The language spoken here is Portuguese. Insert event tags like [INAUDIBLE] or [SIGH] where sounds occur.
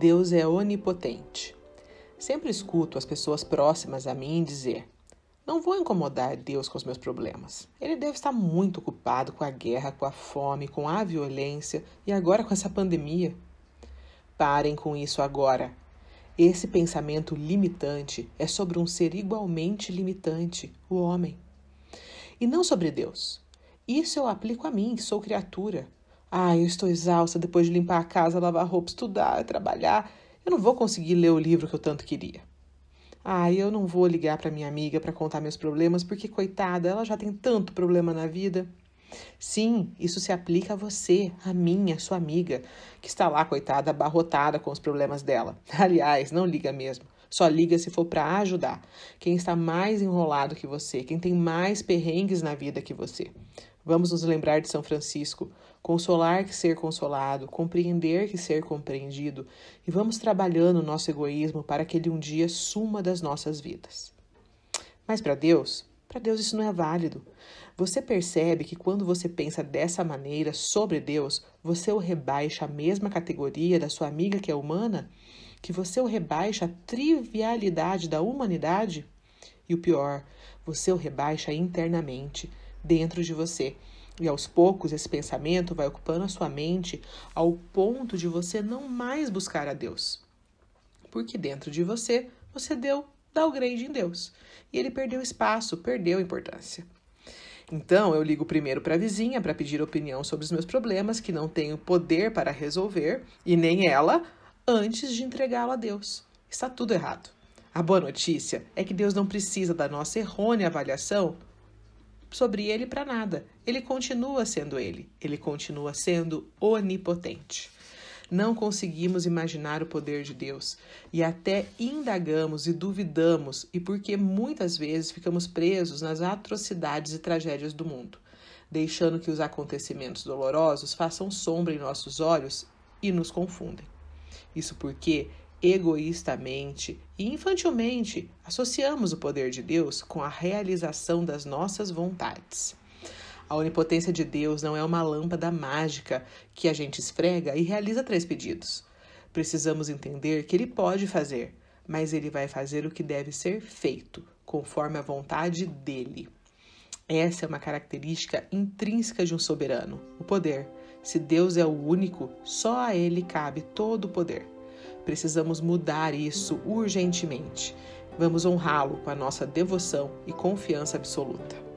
Deus é onipotente. Sempre escuto as pessoas próximas a mim dizer: Não vou incomodar Deus com os meus problemas. Ele deve estar muito ocupado com a guerra, com a fome, com a violência e agora com essa pandemia. Parem com isso agora. Esse pensamento limitante é sobre um ser igualmente limitante, o homem. E não sobre Deus. Isso eu aplico a mim, sou criatura. Ah, eu estou exausta depois de limpar a casa, lavar roupa, estudar, trabalhar. Eu não vou conseguir ler o livro que eu tanto queria. Ah, eu não vou ligar para minha amiga para contar meus problemas, porque coitada, ela já tem tanto problema na vida. Sim, isso se aplica a você, a minha, sua amiga, que está lá, coitada, abarrotada com os problemas dela. [LAUGHS] Aliás, não liga mesmo. Só liga se for para ajudar. Quem está mais enrolado que você, quem tem mais perrengues na vida que você. Vamos nos lembrar de São Francisco, consolar que ser consolado, compreender que ser compreendido, e vamos trabalhando o nosso egoísmo para que ele um dia suma das nossas vidas. Mas para Deus, para Deus isso não é válido. Você percebe que quando você pensa dessa maneira sobre Deus, você o rebaixa à mesma categoria da sua amiga que é humana? Que você o rebaixa à trivialidade da humanidade? E o pior, você o rebaixa internamente, dentro de você. E aos poucos esse pensamento vai ocupando a sua mente ao ponto de você não mais buscar a Deus. Porque dentro de você, você deu downgrade em Deus. E ele perdeu espaço, perdeu importância. Então, eu ligo primeiro para a vizinha para pedir opinião sobre os meus problemas que não tenho poder para resolver, e nem ela, antes de entregá-lo a Deus. Está tudo errado. A boa notícia é que Deus não precisa da nossa errônea avaliação sobre ele para nada. Ele continua sendo ele, ele continua sendo onipotente. Não conseguimos imaginar o poder de Deus e até indagamos e duvidamos, e porque muitas vezes ficamos presos nas atrocidades e tragédias do mundo, deixando que os acontecimentos dolorosos façam sombra em nossos olhos e nos confundem. Isso porque egoístamente e infantilmente associamos o poder de Deus com a realização das nossas vontades. A onipotência de Deus não é uma lâmpada mágica que a gente esfrega e realiza três pedidos. Precisamos entender que ele pode fazer, mas ele vai fazer o que deve ser feito, conforme a vontade dele. Essa é uma característica intrínseca de um soberano, o poder. Se Deus é o único, só a ele cabe todo o poder. Precisamos mudar isso urgentemente. Vamos honrá-lo com a nossa devoção e confiança absoluta.